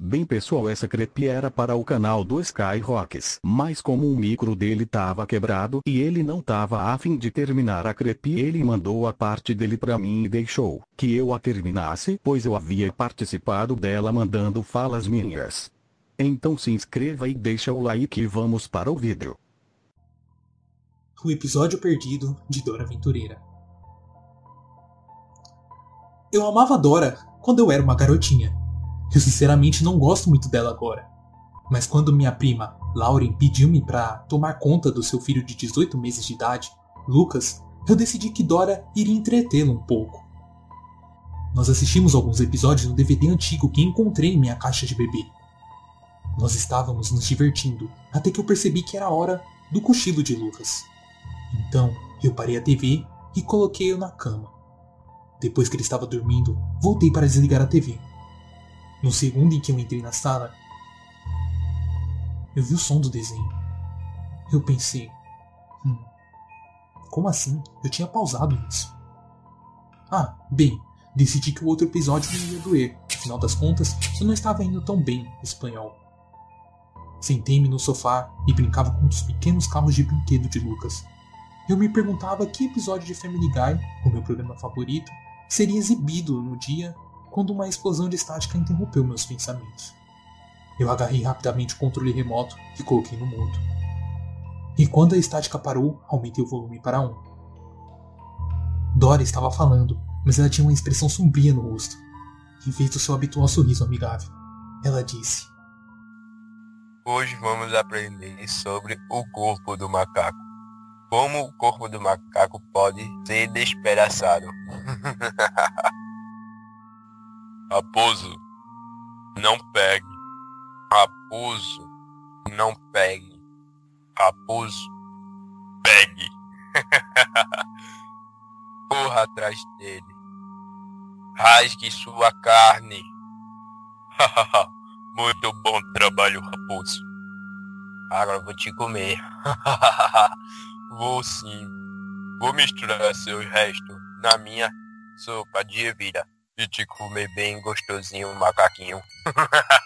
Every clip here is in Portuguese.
Bem pessoal essa crepe era para o canal do Sky Rocks, mas como o micro dele tava quebrado e ele não tava a fim de terminar a crepe ele mandou a parte dele pra mim e deixou que eu a terminasse pois eu havia participado dela mandando falas minhas. Então se inscreva e deixa o like e vamos para o vídeo. O episódio perdido de Dora Aventureira. Eu amava Dora quando eu era uma garotinha. Eu sinceramente não gosto muito dela agora. Mas quando minha prima, Lauren, pediu-me para tomar conta do seu filho de 18 meses de idade, Lucas, eu decidi que Dora iria entretê-lo um pouco. Nós assistimos alguns episódios no DVD antigo que encontrei em minha caixa de bebê. Nós estávamos nos divertindo, até que eu percebi que era hora do cochilo de Lucas. Então, eu parei a TV e coloquei-o na cama. Depois que ele estava dormindo, voltei para desligar a TV. No segundo em que eu entrei na sala, eu vi o som do desenho. Eu pensei, hum, como assim? Eu tinha pausado isso. Ah, bem, decidi que o outro episódio não ia doer. Afinal das contas, eu não estava indo tão bem espanhol. Sentei-me no sofá e brincava com os pequenos carros de brinquedo de Lucas. Eu me perguntava que episódio de Family Guy, o meu programa favorito, seria exibido no dia quando uma explosão de estática interrompeu meus pensamentos. Eu agarrei rapidamente o controle remoto e coloquei no mudo. E quando a estática parou, aumentei o volume para 1. Dora estava falando, mas ela tinha uma expressão sombria no rosto, em vez do seu habitual sorriso amigável. Ela disse: Hoje vamos aprender sobre o corpo do macaco. Como o corpo do macaco pode ser despedaçado. Raposo, não pegue. Raposo, não pegue. Raposo, pegue. Corra atrás dele. Rasgue sua carne. Muito bom trabalho, raposo. Agora vou te comer. vou sim. Vou misturar seus restos na minha sopa de ervilha e te comer bem gostosinho, macaquinho.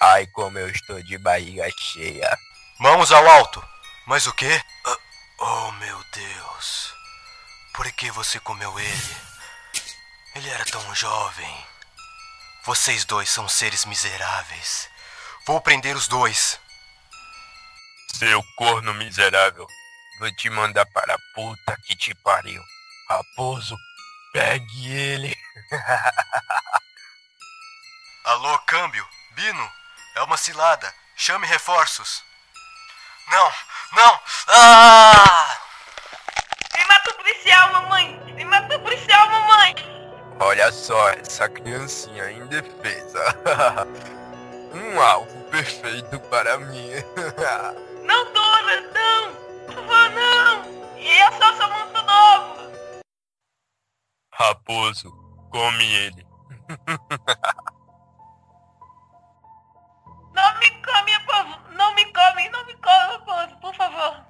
Ai, como eu estou de barriga cheia. Mãos ao alto. Mas o quê? Ah, oh, meu Deus. Por que você comeu ele? Ele era tão jovem. Vocês dois são seres miseráveis. Vou prender os dois. Seu corno miserável. Vou te mandar para a puta que te pariu. Raposo, pegue ele. Alô, câmbio, Bino, é uma cilada. Chame reforços. Não, não! Ah! Me mata o policial, mamãe! Me mata o policial, mamãe! Olha só essa criancinha indefesa. um alvo perfeito para mim. não, Dora, não! Por favor, não! E eu só sou novo! Raposo, come ele. não me come. Não me come, não me come, por favor.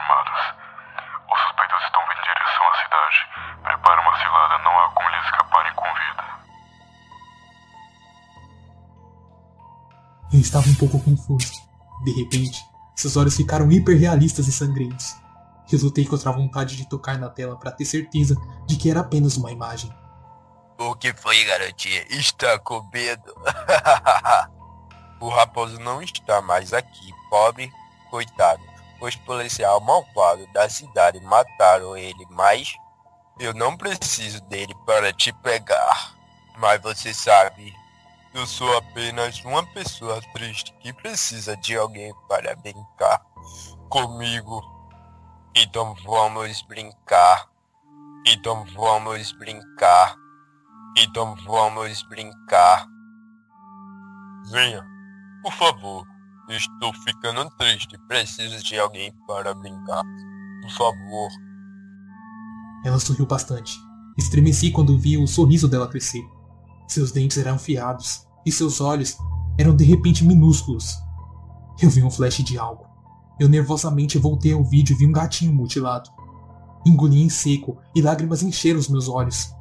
Os suspeitos estão vindo em direção à cidade. Prepare uma cilada, não há como eles escaparem com vida. Eu estava um pouco confuso. De repente, seus olhos ficaram hiperrealistas e sangrentos. Resultei contra a vontade de tocar na tela para ter certeza de que era apenas uma imagem. O que foi, garotinha? Está com medo? o raposo não está mais aqui, pobre coitado. Os policiais malvados da cidade mataram ele, mas eu não preciso dele para te pegar. Mas você sabe, eu sou apenas uma pessoa triste que precisa de alguém para brincar comigo. Então vamos brincar. Então vamos brincar. Então vamos brincar. Venha, por favor. Estou ficando triste. Preciso de alguém para brincar. Por favor. Ela sorriu bastante. Estremeci quando vi o sorriso dela crescer. Seus dentes eram afiados e seus olhos eram de repente minúsculos. Eu vi um flash de algo. Eu nervosamente voltei ao vídeo e vi um gatinho mutilado. Engoli em seco e lágrimas encheram os meus olhos.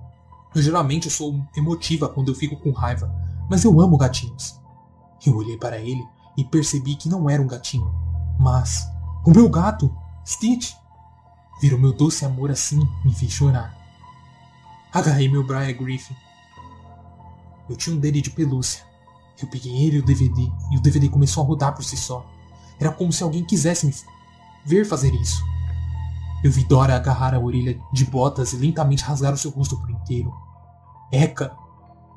Eu geralmente sou emotiva quando eu fico com raiva, mas eu amo gatinhos. Eu olhei para ele e percebi que não era um gatinho, mas o meu gato, Stitch. Ver o meu doce amor assim me fez chorar. Agarrei meu Brian Griffin. Eu tinha um dele de pelúcia. Eu peguei ele e o DVD, e o DVD começou a rodar por si só. Era como se alguém quisesse me ver fazer isso. Eu vi Dora agarrar a orelha de botas e lentamente rasgar o seu rosto por inteiro. Eca!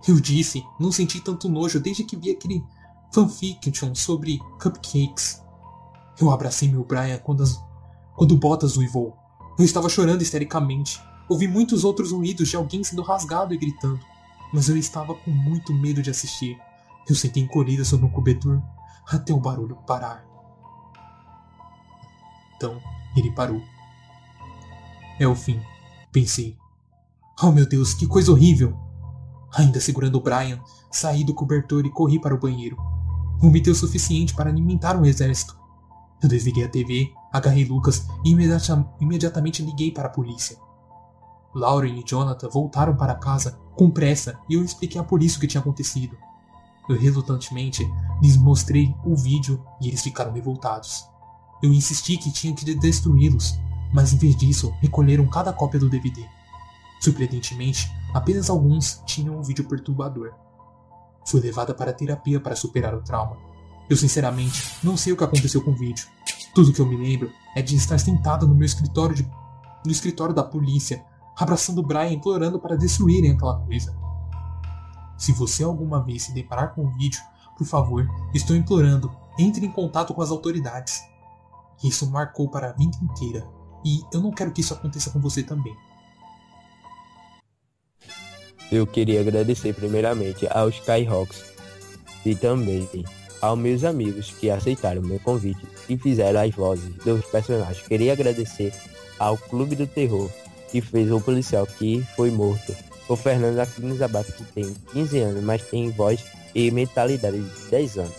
Eu disse, não senti tanto nojo desde que vi aquele fanfiction sobre cupcakes. Eu abracei meu Brian quando, as, quando Botas uivou. Eu estava chorando histericamente. Ouvi muitos outros ruídos de alguém sendo rasgado e gritando, mas eu estava com muito medo de assistir. Eu sentei encolhida sobre um cobertor até o barulho parar. Então, ele parou. É o fim, pensei. Oh meu Deus, que coisa horrível! Ainda segurando o Brian, saí do cobertor e corri para o banheiro. Vomitei o suficiente para alimentar um exército. Eu desliguei a TV, agarrei Lucas e imediata imediatamente liguei para a polícia. Lauren e Jonathan voltaram para casa com pressa e eu expliquei à polícia o que tinha acontecido. Eu relutantemente lhes mostrei o vídeo e eles ficaram revoltados. Eu insisti que tinha que destruí-los, mas em vez disso recolheram cada cópia do DVD. Surpreendentemente, apenas alguns tinham um vídeo perturbador. Fui levada para terapia para superar o trauma. Eu sinceramente não sei o que aconteceu com o vídeo. Tudo que eu me lembro é de estar sentada no meu escritório de... no escritório da polícia, abraçando Brian implorando para destruírem aquela coisa. Se você alguma vez se deparar com o vídeo, por favor, estou implorando, entre em contato com as autoridades. Isso marcou para a vida inteira, e eu não quero que isso aconteça com você também. Eu queria agradecer primeiramente aos Skyhawks e também aos meus amigos que aceitaram meu convite e fizeram as vozes dos personagens. Queria agradecer ao Clube do Terror que fez o policial que foi morto. O Fernando Aquiles Abato, que tem 15 anos, mas tem voz e mentalidade de 10 anos,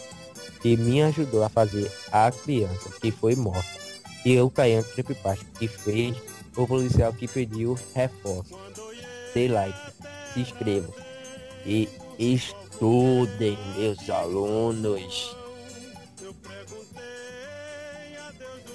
que me ajudou a fazer a criança que foi morta. E o Caian Creepypasta, que fez o policial que pediu reforço. Dê like, se inscrevam e estudem, meus alunos.